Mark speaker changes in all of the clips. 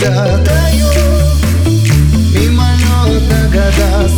Speaker 1: Таю мимолетно года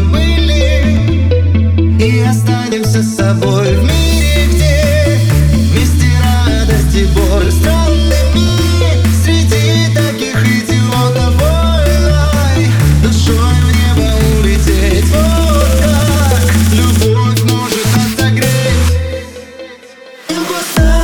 Speaker 1: тобой И останемся с собой в мире, где Вместе радость и боль. Странными Среди таких идиотов войной. Душой в небо улететь. Вот как любовь может отогреть. В